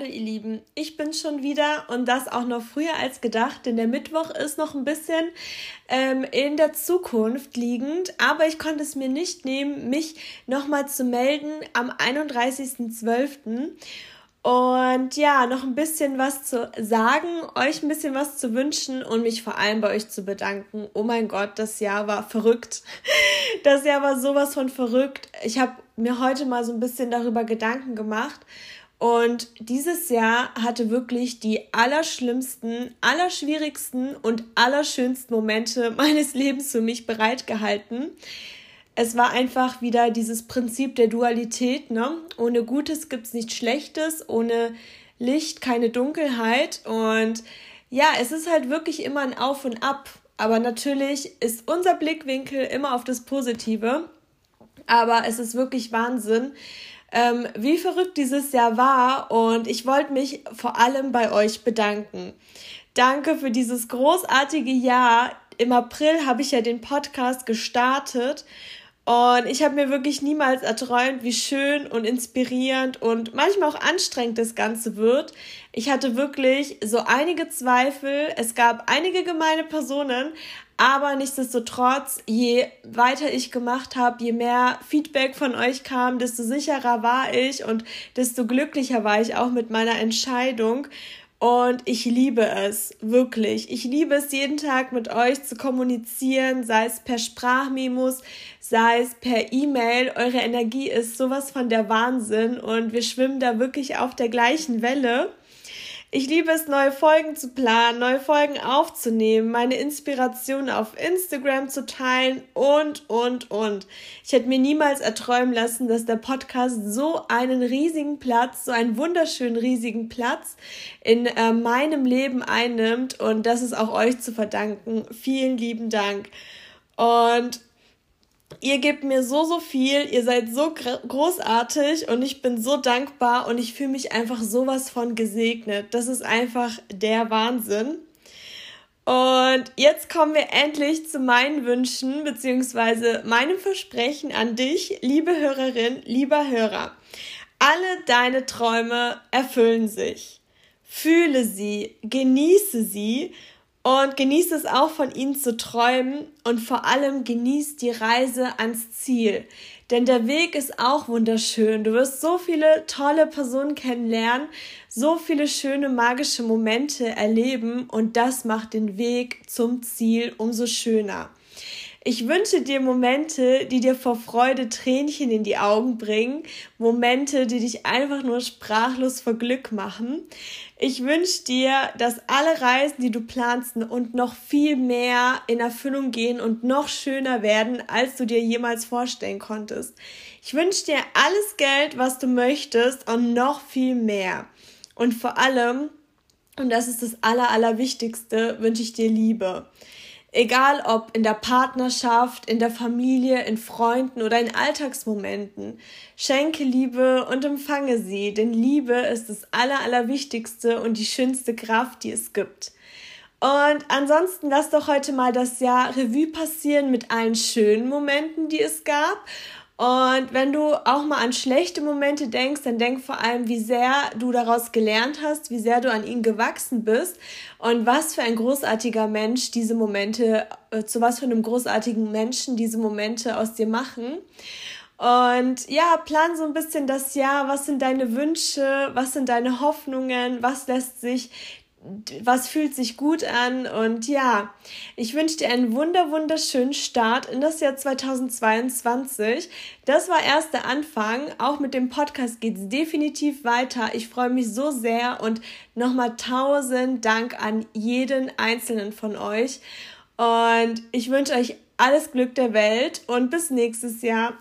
Hallo ihr Lieben, ich bin schon wieder und das auch noch früher als gedacht, denn der Mittwoch ist noch ein bisschen ähm, in der Zukunft liegend, aber ich konnte es mir nicht nehmen, mich nochmal zu melden am 31.12. Und ja, noch ein bisschen was zu sagen, euch ein bisschen was zu wünschen und mich vor allem bei euch zu bedanken. Oh mein Gott, das Jahr war verrückt. Das Jahr war sowas von verrückt. Ich habe mir heute mal so ein bisschen darüber Gedanken gemacht und dieses Jahr hatte wirklich die allerschlimmsten, allerschwierigsten und allerschönsten Momente meines Lebens für mich bereitgehalten. Es war einfach wieder dieses Prinzip der Dualität, ne? Ohne Gutes gibt's nichts Schlechtes, ohne Licht keine Dunkelheit. Und ja, es ist halt wirklich immer ein Auf und Ab. Aber natürlich ist unser Blickwinkel immer auf das Positive. Aber es ist wirklich Wahnsinn, ähm, wie verrückt dieses Jahr war und ich wollte mich vor allem bei euch bedanken. Danke für dieses großartige Jahr. Im April habe ich ja den Podcast gestartet und ich habe mir wirklich niemals erträumt, wie schön und inspirierend und manchmal auch anstrengend das Ganze wird. Ich hatte wirklich so einige Zweifel. Es gab einige gemeine Personen, aber nichtsdestotrotz, je weiter ich gemacht habe, je mehr Feedback von euch kam, desto sicherer war ich und desto glücklicher war ich auch mit meiner Entscheidung. Und ich liebe es, wirklich. Ich liebe es, jeden Tag mit euch zu kommunizieren, sei es per Sprachmemos, sei es per E-Mail. Eure Energie ist sowas von der Wahnsinn und wir schwimmen da wirklich auf der gleichen Welle. Ich liebe es, neue Folgen zu planen, neue Folgen aufzunehmen, meine Inspiration auf Instagram zu teilen und, und, und. Ich hätte mir niemals erträumen lassen, dass der Podcast so einen riesigen Platz, so einen wunderschönen riesigen Platz in äh, meinem Leben einnimmt und das ist auch euch zu verdanken. Vielen lieben Dank. Und Ihr gebt mir so, so viel, ihr seid so großartig und ich bin so dankbar und ich fühle mich einfach sowas von gesegnet. Das ist einfach der Wahnsinn. Und jetzt kommen wir endlich zu meinen Wünschen bzw. meinem Versprechen an dich, liebe Hörerin, lieber Hörer. Alle deine Träume erfüllen sich. Fühle sie, genieße sie und genießt es auch von ihnen zu träumen und vor allem genießt die Reise ans Ziel. Denn der Weg ist auch wunderschön. Du wirst so viele tolle Personen kennenlernen, so viele schöne magische Momente erleben und das macht den Weg zum Ziel umso schöner. Ich wünsche dir Momente, die dir vor Freude Tränchen in die Augen bringen, Momente, die dich einfach nur sprachlos vor Glück machen. Ich wünsche dir, dass alle Reisen, die du planst und noch viel mehr in Erfüllung gehen und noch schöner werden, als du dir jemals vorstellen konntest. Ich wünsche dir alles Geld, was du möchtest und noch viel mehr. Und vor allem, und das ist das Aller, Allerwichtigste, wünsche ich dir Liebe. Egal ob in der Partnerschaft, in der Familie, in Freunden oder in Alltagsmomenten. Schenke Liebe und empfange sie, denn Liebe ist das Aller, Allerwichtigste und die schönste Kraft, die es gibt. Und ansonsten lass doch heute mal das Jahr Revue passieren mit allen schönen Momenten, die es gab und wenn du auch mal an schlechte Momente denkst, dann denk vor allem, wie sehr du daraus gelernt hast, wie sehr du an ihnen gewachsen bist und was für ein großartiger Mensch diese Momente, äh, zu was für einem großartigen Menschen diese Momente aus dir machen. Und ja, plan so ein bisschen das Jahr. Was sind deine Wünsche? Was sind deine Hoffnungen? Was lässt sich was fühlt sich gut an und ja, ich wünsche dir einen wunder wunderschönen Start in das Jahr 2022. Das war erst der Anfang. Auch mit dem Podcast geht es definitiv weiter. Ich freue mich so sehr und nochmal tausend Dank an jeden einzelnen von euch. Und ich wünsche euch alles Glück der Welt und bis nächstes Jahr.